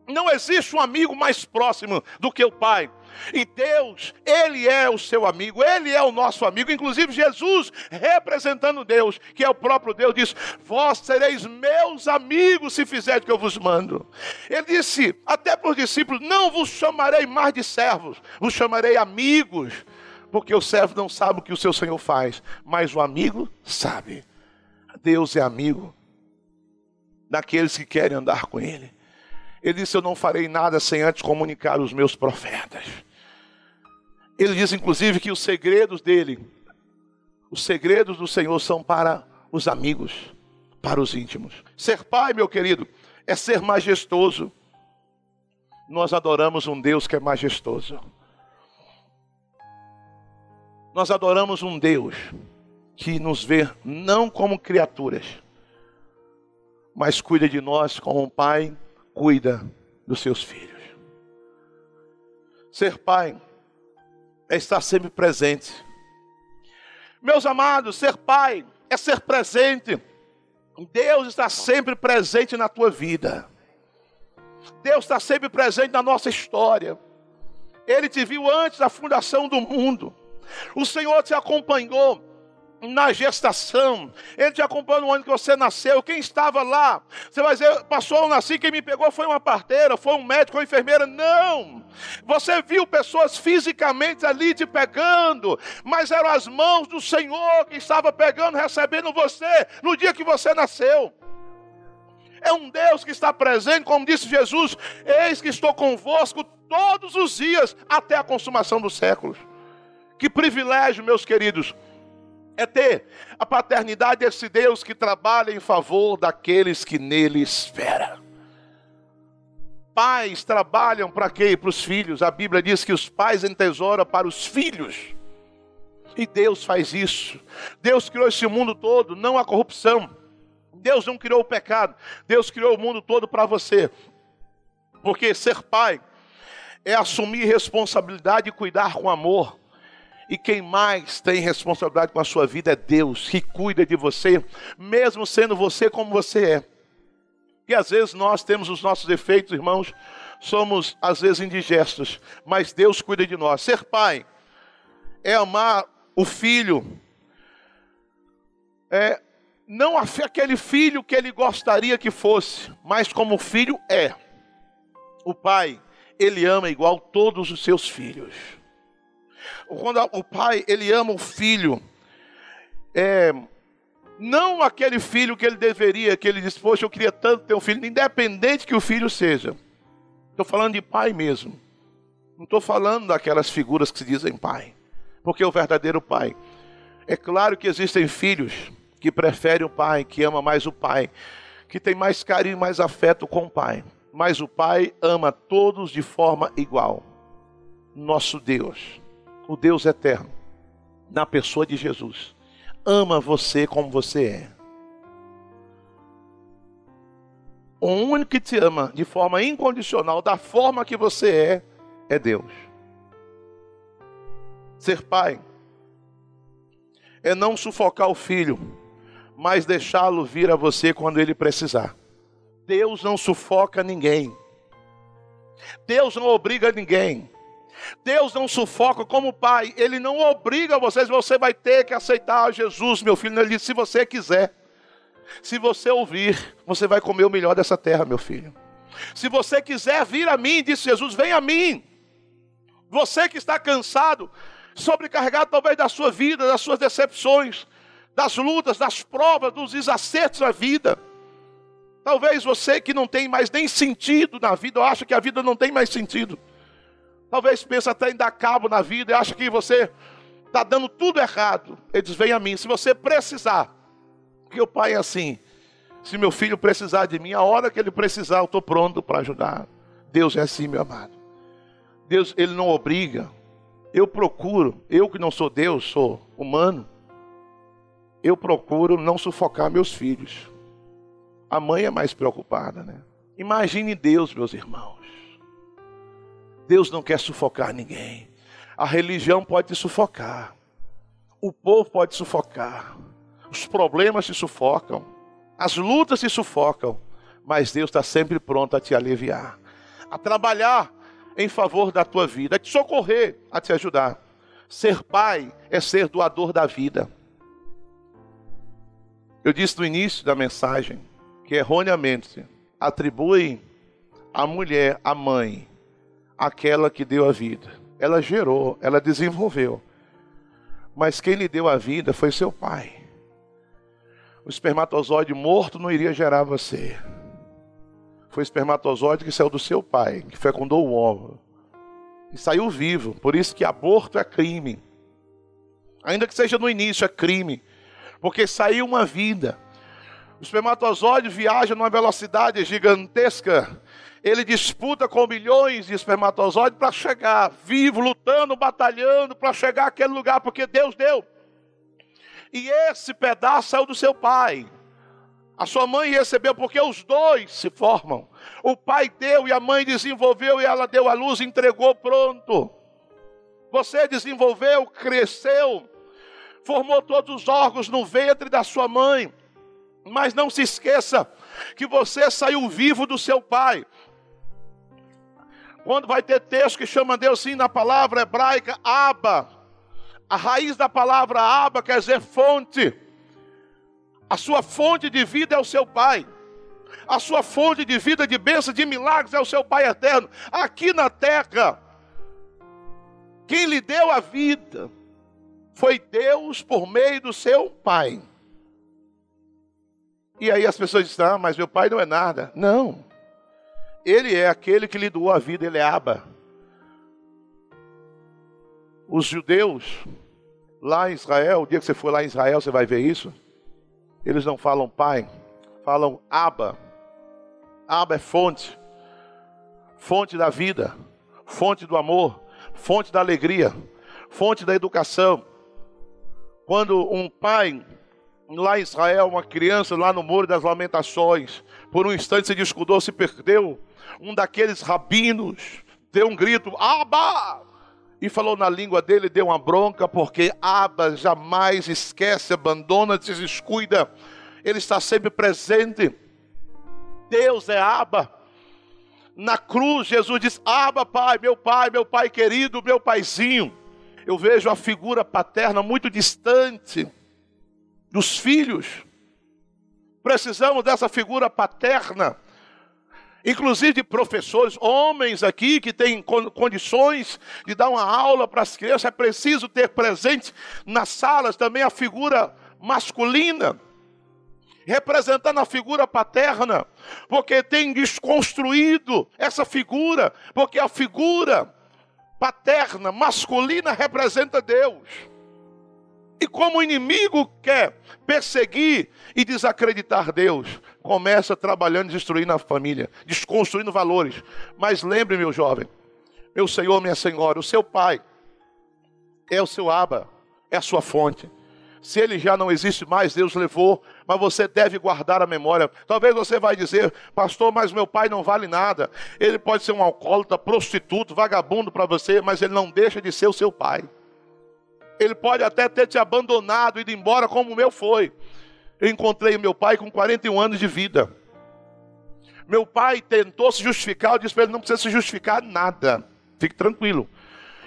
Não existe um amigo mais próximo do que o pai. E Deus, Ele é o seu amigo, Ele é o nosso amigo. Inclusive, Jesus, representando Deus, que é o próprio Deus, diz: Vós sereis meus amigos se fizerem o que eu vos mando. Ele disse, até para os discípulos: Não vos chamarei mais de servos, vos chamarei amigos, porque o servo não sabe o que o seu Senhor faz, mas o amigo sabe. Deus é amigo daqueles que querem andar com Ele. Ele disse: Eu não farei nada sem antes comunicar os meus profetas. Ele diz, inclusive, que os segredos dele, os segredos do Senhor são para os amigos, para os íntimos. Ser pai, meu querido, é ser majestoso. Nós adoramos um Deus que é majestoso. Nós adoramos um Deus que nos vê não como criaturas, mas cuida de nós como um pai cuida dos seus filhos. Ser pai é estar sempre presente. Meus amados, ser pai é ser presente. Deus está sempre presente na tua vida. Deus está sempre presente na nossa história. Ele te viu antes da fundação do mundo. O Senhor te acompanhou na gestação. Ele te acompanhou no ano que você nasceu. Quem estava lá? Você vai dizer, passou, eu nasci, quem me pegou foi uma parteira, foi um médico, uma enfermeira. Não! Você viu pessoas fisicamente ali te pegando, mas eram as mãos do Senhor que estava pegando, recebendo você no dia que você nasceu. É um Deus que está presente, como disse Jesus: Eis que estou convosco todos os dias até a consumação dos séculos. Que privilégio, meus queridos, é ter a paternidade desse Deus que trabalha em favor daqueles que nele esperam. Pais trabalham para quê? Para os filhos. A Bíblia diz que os pais entesouram para os filhos. E Deus faz isso. Deus criou esse mundo todo, não a corrupção. Deus não criou o pecado. Deus criou o mundo todo para você. Porque ser pai é assumir responsabilidade e cuidar com amor. E quem mais tem responsabilidade com a sua vida é Deus, que cuida de você, mesmo sendo você como você é. E às vezes nós temos os nossos defeitos, irmãos, somos às vezes indigestos, mas Deus cuida de nós. Ser pai é amar o filho, é não aquele filho que ele gostaria que fosse, mas como o filho é. O pai, ele ama igual todos os seus filhos. Quando o pai, ele ama o filho, é, não aquele filho que ele deveria, que ele diz, poxa, eu queria tanto ter um filho, independente que o filho seja. Estou falando de pai mesmo. Não estou falando daquelas figuras que se dizem pai. Porque o verdadeiro pai. É claro que existem filhos que preferem o pai, que ama mais o pai, que tem mais carinho e mais afeto com o pai. Mas o pai ama todos de forma igual. Nosso Deus, o Deus eterno, na pessoa de Jesus, ama você como você é. O único que te ama de forma incondicional, da forma que você é, é Deus. Ser pai é não sufocar o filho, mas deixá-lo vir a você quando ele precisar. Deus não sufoca ninguém. Deus não obriga ninguém. Deus não sufoca como pai, ele não obriga vocês, você vai ter que aceitar Jesus, meu filho. Ele disse: se você quiser, se você ouvir, você vai comer o melhor dessa terra, meu filho. Se você quiser vir a mim, disse Jesus, vem a mim. Você que está cansado, sobrecarregado talvez da sua vida, das suas decepções, das lutas, das provas, dos desacertos da vida. Talvez você que não tem mais nem sentido na vida, ou acha que a vida não tem mais sentido. Talvez pense até em dar cabo na vida e acha que você está dando tudo errado. Ele diz: Vem a mim. Se você precisar, porque o pai é assim. Se meu filho precisar de mim, a hora que ele precisar, eu estou pronto para ajudar. Deus é assim, meu amado. Deus, ele não obriga. Eu procuro, eu que não sou Deus, sou humano eu procuro não sufocar meus filhos. A mãe é mais preocupada, né? Imagine Deus, meus irmãos. Deus não quer sufocar ninguém. A religião pode te sufocar. O povo pode sufocar. Os problemas se sufocam. As lutas se sufocam. Mas Deus está sempre pronto a te aliviar, a trabalhar em favor da tua vida, a te socorrer, a te ajudar. Ser pai é ser doador da vida. Eu disse no início da mensagem que erroneamente atribui a mulher, a mãe, aquela que deu a vida. Ela gerou, ela desenvolveu. Mas quem lhe deu a vida foi seu pai. O espermatozoide morto não iria gerar você. Foi o espermatozoide que saiu do seu pai, que fecundou o ovo. E saiu vivo. Por isso que aborto é crime. Ainda que seja no início, é crime porque saiu uma vida. O espermatozoide viaja numa velocidade gigantesca. Ele disputa com milhões de espermatozoides para chegar vivo, lutando, batalhando para chegar àquele lugar, porque Deus deu. E esse pedaço saiu do seu pai. A sua mãe recebeu, porque os dois se formam. O pai deu e a mãe desenvolveu e ela deu a luz, entregou pronto. Você desenvolveu, cresceu, formou todos os órgãos no ventre da sua mãe. Mas não se esqueça que você saiu vivo do seu pai. Quando vai ter texto que chama Deus sim na palavra hebraica Aba. A raiz da palavra Aba quer dizer fonte. A sua fonte de vida é o seu pai. A sua fonte de vida, de bênção, de milagres é o seu pai eterno. Aqui na terra, quem lhe deu a vida foi Deus por meio do seu pai. E aí as pessoas dizem: Ah, mas meu pai não é nada. Não. Ele é aquele que lhe doou a vida, ele é Aba. Os judeus, lá em Israel, o dia que você for lá em Israel, você vai ver isso. Eles não falam pai, falam Aba. Aba é fonte, fonte da vida, fonte do amor, fonte da alegria, fonte da educação. Quando um pai lá em Israel, uma criança lá no Muro das Lamentações, por um instante se descuidou, se perdeu. Um daqueles rabinos deu um grito, Aba! E falou na língua dele, deu uma bronca, porque Aba jamais esquece, abandona, descuida. Ele está sempre presente. Deus é Aba. Na cruz, Jesus diz: Aba, Pai, meu Pai, meu Pai querido, meu Paizinho. Eu vejo a figura paterna muito distante dos filhos. Precisamos dessa figura paterna. Inclusive de professores, homens aqui que têm condições de dar uma aula para as crianças, é preciso ter presente nas salas também a figura masculina representando a figura paterna, porque tem desconstruído essa figura, porque a figura paterna, masculina, representa Deus. E como o inimigo quer perseguir e desacreditar Deus, começa trabalhando, destruindo a família, desconstruindo valores. Mas lembre, meu jovem, meu Senhor, minha Senhora, o seu pai é o seu aba, é a sua fonte. Se ele já não existe mais, Deus levou, mas você deve guardar a memória. Talvez você vai dizer, pastor, mas meu pai não vale nada. Ele pode ser um alcoólatra, prostituto, vagabundo para você, mas ele não deixa de ser o seu pai. Ele pode até ter te abandonado, ido embora como o meu foi. Eu encontrei meu pai com 41 anos de vida. Meu pai tentou se justificar, eu disse para ele: não precisa se justificar nada. Fique tranquilo.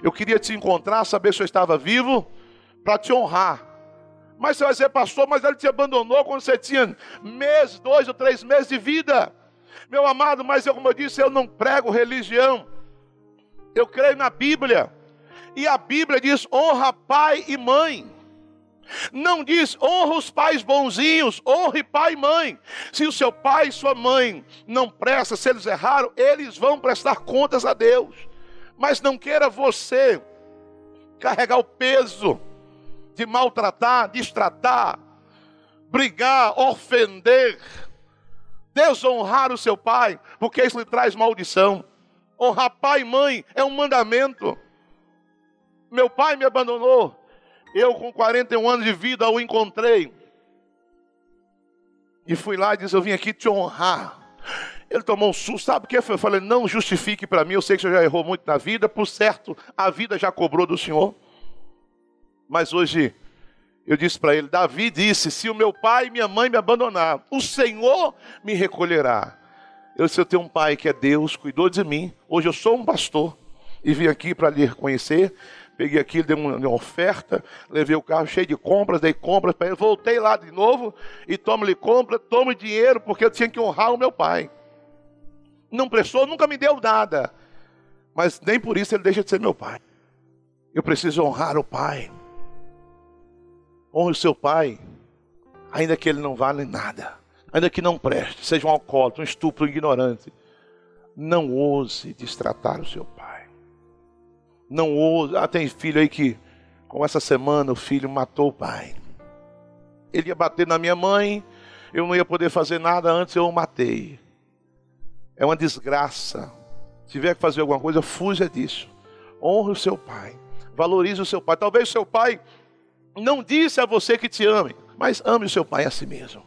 Eu queria te encontrar, saber se eu estava vivo, para te honrar. Mas você vai pastor, mas ele te abandonou quando você tinha mês, dois ou três meses de vida. Meu amado, mas eu, como eu disse, eu não prego religião. Eu creio na Bíblia. E a Bíblia diz: honra pai e mãe. Não diz honra os pais bonzinhos, honre pai e mãe. Se o seu pai e sua mãe não prestam, se eles erraram, eles vão prestar contas a Deus. Mas não queira você carregar o peso de maltratar, destratar, brigar, ofender, desonrar o seu pai, porque isso lhe traz maldição. Honrar pai e mãe é um mandamento. Meu pai me abandonou. Eu, com 41 anos de vida, o encontrei. E fui lá e disse: Eu vim aqui te honrar. Ele tomou um susto, sabe o que? Eu falei: Não justifique para mim, eu sei que você já errou muito na vida, por certo, a vida já cobrou do Senhor. Mas hoje eu disse para ele: Davi disse: Se o meu pai e minha mãe me abandonar, o Senhor me recolherá. Eu disse: Eu tenho um pai que é Deus, cuidou de mim. Hoje eu sou um pastor e vim aqui para lhe reconhecer. Peguei aquilo, dei uma, uma, oferta, levei o carro cheio de compras, dei compras para ele, voltei lá de novo e tome-lhe compra, tome dinheiro, porque eu tinha que honrar o meu pai. Não prestou, nunca me deu nada. Mas nem por isso ele deixa de ser meu pai. Eu preciso honrar o pai. Honre o seu pai, ainda que ele não vale nada, ainda que não preste, seja um alcoólatra, um estupro, um ignorante. Não ouse destratar o seu pai. Não ouse. Ah, tem filho aí que, como essa semana, o filho matou o pai. Ele ia bater na minha mãe, eu não ia poder fazer nada antes, eu o matei. É uma desgraça. Se tiver que fazer alguma coisa, fuja disso. Honre o seu pai. Valorize o seu pai. Talvez o seu pai não disse a você que te ame, mas ame o seu pai a si mesmo.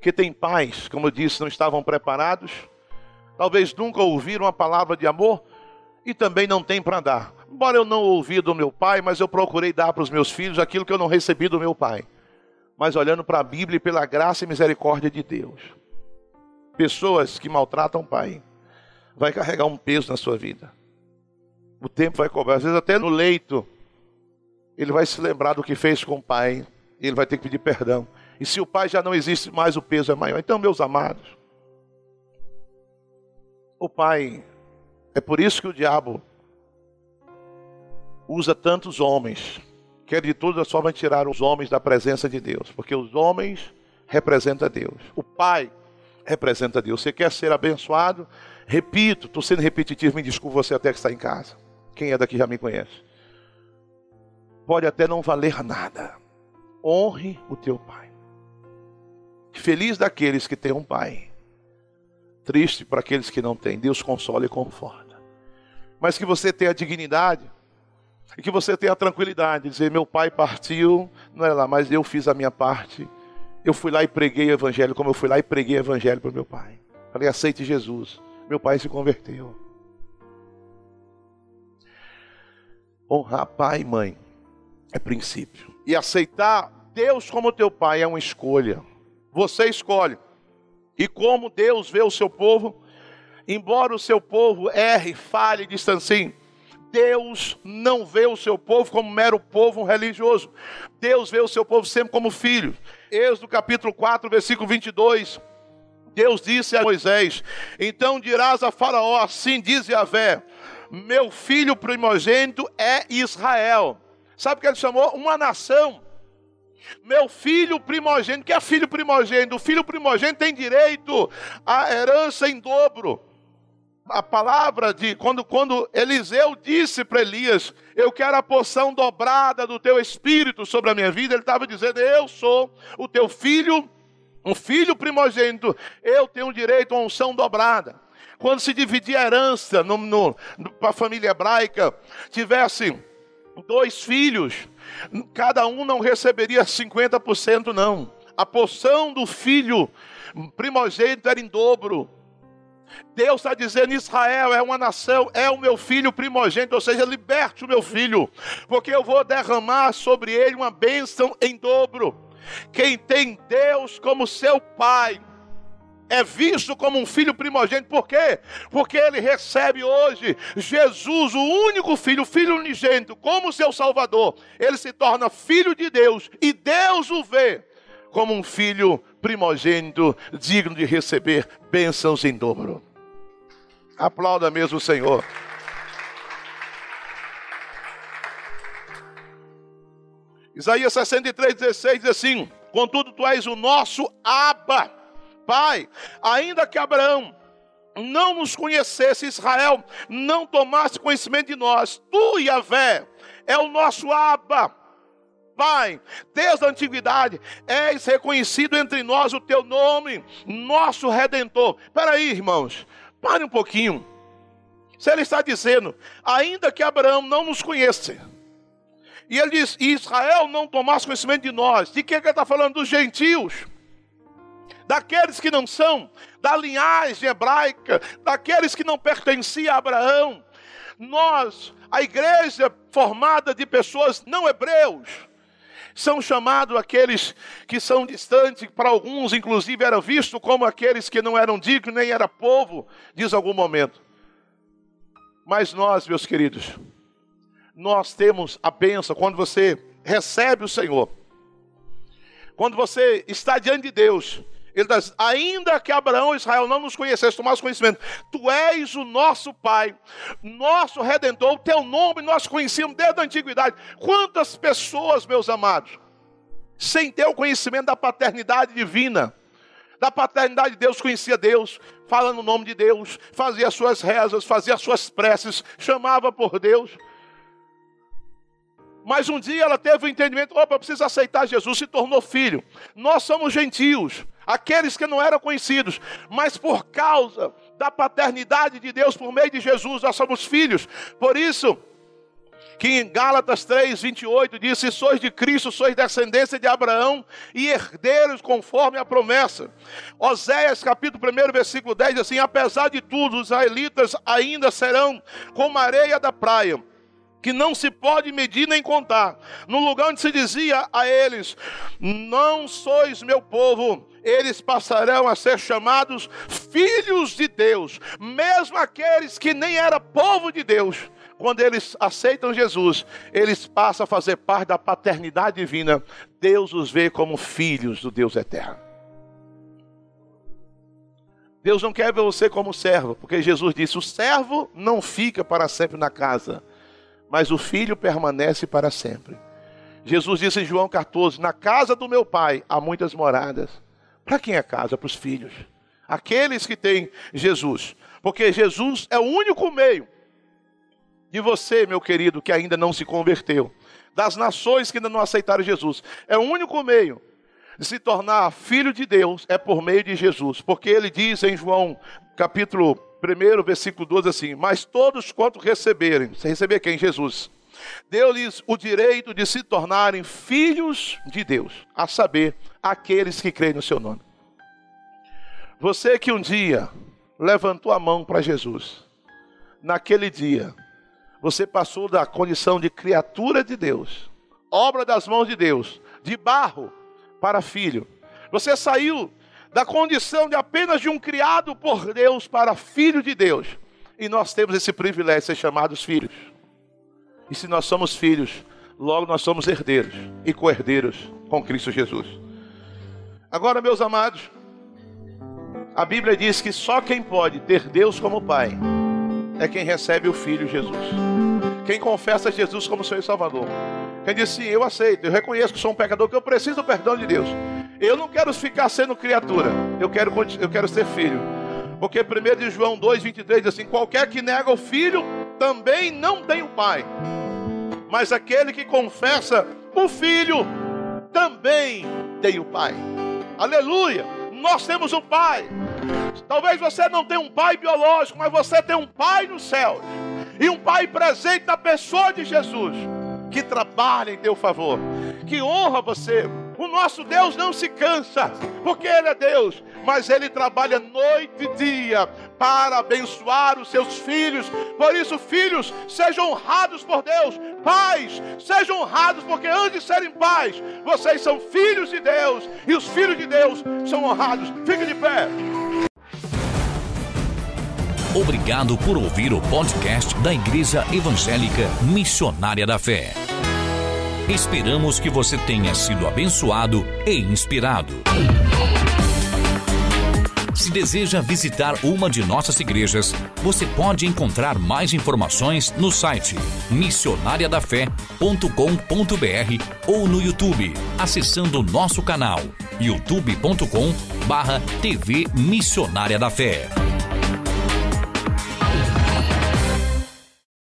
Que tem pais, como eu disse, não estavam preparados, talvez nunca ouviram a palavra de amor e também não tem para dar. Embora eu não ouvi do meu pai, mas eu procurei dar para os meus filhos aquilo que eu não recebi do meu pai. Mas olhando para a Bíblia e pela graça e misericórdia de Deus. Pessoas que maltratam o pai, vai carregar um peso na sua vida. O tempo vai cobrar, às vezes até no leito ele vai se lembrar do que fez com o pai, e ele vai ter que pedir perdão. E se o pai já não existe mais, o peso é maior. Então, meus amados, o pai, é por isso que o diabo usa tantos homens, quer de todas as formas tirar os homens da presença de Deus, porque os homens representam Deus. O pai representa Deus. Você quer ser abençoado? Repito, estou sendo repetitivo, me desculpe você até que está em casa. Quem é daqui já me conhece. pode até não valer nada. Honre o teu pai. Feliz daqueles que têm um pai. Triste para aqueles que não têm. Deus consola e conforta. Mas que você tenha dignidade e que você tenha tranquilidade de dizer: meu pai partiu, não é lá, mas eu fiz a minha parte. Eu fui lá e preguei o evangelho, como eu fui lá e preguei o evangelho para meu pai. Falei: aceite Jesus. Meu pai se converteu. Honrar pai e mãe é princípio. E aceitar Deus como teu pai é uma escolha. Você escolhe. E como Deus vê o seu povo, embora o seu povo erre, falhe, distancie, Deus não vê o seu povo como mero povo religioso. Deus vê o seu povo sempre como filho. Êxodo capítulo 4, versículo 22. Deus disse a Moisés: Então dirás a Faraó: Assim diz Yahvé: Meu filho primogênito é Israel. Sabe o que ele chamou? Uma nação. Meu filho primogênito, que é filho primogênito? O filho primogênito tem direito à herança em dobro. A palavra de quando, quando Eliseu disse para Elias: Eu quero a porção dobrada do teu espírito sobre a minha vida, ele estava dizendo: Eu sou o teu filho, um filho primogênito, eu tenho direito a unção dobrada. Quando se dividia a herança para a família hebraica, tivesse dois filhos, cada um não receberia 50%, não. A porção do filho primogênito era em dobro. Deus está dizendo: Israel é uma nação, é o meu filho primogênito, ou seja, liberte o meu filho, porque eu vou derramar sobre ele uma bênção em dobro. Quem tem Deus como seu pai, é visto como um filho primogênito, por quê? Porque ele recebe hoje Jesus, o único filho, o filho unigênito, como seu Salvador. Ele se torna filho de Deus e Deus o vê como um filho primogênito, digno de receber bênçãos em dobro. Aplauda mesmo o Senhor. Isaías 63, 16 diz assim: Contudo, tu és o nosso Abba Pai, ainda que Abraão não nos conhecesse, Israel não tomasse conhecimento de nós, tu, Yahvé, é o nosso Abba. Pai, desde a antiguidade, és reconhecido entre nós o teu nome, nosso redentor. Espera aí, irmãos, pare um pouquinho. Se ele está dizendo, ainda que Abraão não nos conhece, e ele diz, Israel não tomasse conhecimento de nós, de é que ele está falando? Dos gentios daqueles que não são da linhagem hebraica, daqueles que não pertenciam a Abraão. Nós, a igreja formada de pessoas não hebreus, são chamados aqueles que são distantes, para alguns, inclusive, eram vistos como aqueles que não eram dignos, nem era povo, diz algum momento. Mas nós, meus queridos, nós temos a bênção quando você recebe o Senhor, quando você está diante de Deus, ele diz: ainda que Abraão e Israel não nos conhecessem, tomasse conhecimento, tu és o nosso Pai, nosso Redentor, o teu nome nós conhecíamos desde a antiguidade. Quantas pessoas, meus amados, sem ter o conhecimento da paternidade divina, da paternidade de Deus, conhecia Deus, fala no nome de Deus, fazia suas rezas, fazia suas preces, chamava por Deus. Mas um dia ela teve o entendimento: opa, preciso aceitar Jesus, se tornou filho. Nós somos gentios aqueles que não eram conhecidos, mas por causa da paternidade de Deus por meio de Jesus, nós somos filhos. Por isso, que em Gálatas 3, 28 diz: Se sois de Cristo, sois descendência de Abraão e herdeiros conforme a promessa. Oséias, capítulo 1, versículo 10, diz assim: Apesar de tudo, os israelitas ainda serão como areia da praia que não se pode medir nem contar. No lugar onde se dizia a eles: Não sois meu povo, eles passarão a ser chamados filhos de Deus, mesmo aqueles que nem era povo de Deus. Quando eles aceitam Jesus, eles passam a fazer parte da paternidade divina. Deus os vê como filhos do Deus eterno. Deus não quer ver você como servo, porque Jesus disse: o servo não fica para sempre na casa, mas o filho permanece para sempre. Jesus disse em João 14: Na casa do meu pai há muitas moradas. Para quem é casa? Para os filhos. Aqueles que têm Jesus. Porque Jesus é o único meio de você, meu querido, que ainda não se converteu, das nações que ainda não aceitaram Jesus. É o único meio de se tornar filho de Deus é por meio de Jesus, porque ele diz em João capítulo 1, versículo 12 assim: Mas todos quanto receberem, você receber quem? Jesus. Deu-lhes o direito de se tornarem filhos de Deus, a saber, aqueles que creem no seu nome. Você que um dia levantou a mão para Jesus, naquele dia, você passou da condição de criatura de Deus, obra das mãos de Deus, de barro para filho. Você saiu da condição de apenas de um criado por Deus para filho de Deus. E nós temos esse privilégio de ser chamados filhos. E se nós somos filhos, logo nós somos herdeiros e co-herdeiros com Cristo Jesus. Agora, meus amados, a Bíblia diz que só quem pode ter Deus como Pai é quem recebe o Filho Jesus. Quem confessa Jesus como Senhor e Salvador. Quem diz sim, eu aceito, eu reconheço que sou um pecador, que eu preciso do perdão de Deus. Eu não quero ficar sendo criatura, eu quero, eu quero ser filho. Porque 1 de João 2,23 diz assim: qualquer que nega o filho também não tem o pai. Mas aquele que confessa o filho também tem o pai. Aleluia! Nós temos um pai. Talvez você não tenha um pai biológico, mas você tem um pai no céu. E um pai presente na pessoa de Jesus, que trabalha em teu favor, que honra você. O nosso Deus não se cansa, porque Ele é Deus, mas Ele trabalha noite e dia para abençoar os seus filhos. Por isso, filhos, sejam honrados por Deus. Pais, sejam honrados, porque antes de serem pais, vocês são filhos de Deus. E os filhos de Deus são honrados. Fique de pé. Obrigado por ouvir o podcast da Igreja Evangélica Missionária da Fé. Esperamos que você tenha sido abençoado e inspirado. Se deseja visitar uma de nossas igrejas, você pode encontrar mais informações no site missionariadafé.com.br ou no YouTube, acessando nosso canal youtube.com/tv Missionária da Fé.